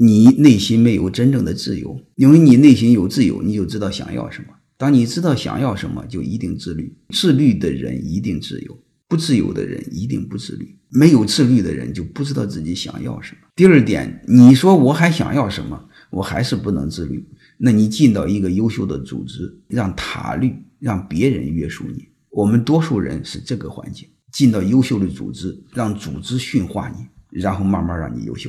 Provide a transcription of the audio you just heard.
你内心没有真正的自由。因为你内心有自由你就知道想要什么。当你知道想要什么就一定自律。自律的人一定自由。不自由的人一定不自律。没有自律的人就不知道自己想要什么。第二点你说我还想要什么我还是不能自律。那你进到一个优秀的组织让塔律让别人约束你。我们多数人是这个环境。进到优秀的组织让组织驯化你然后慢慢让你优秀。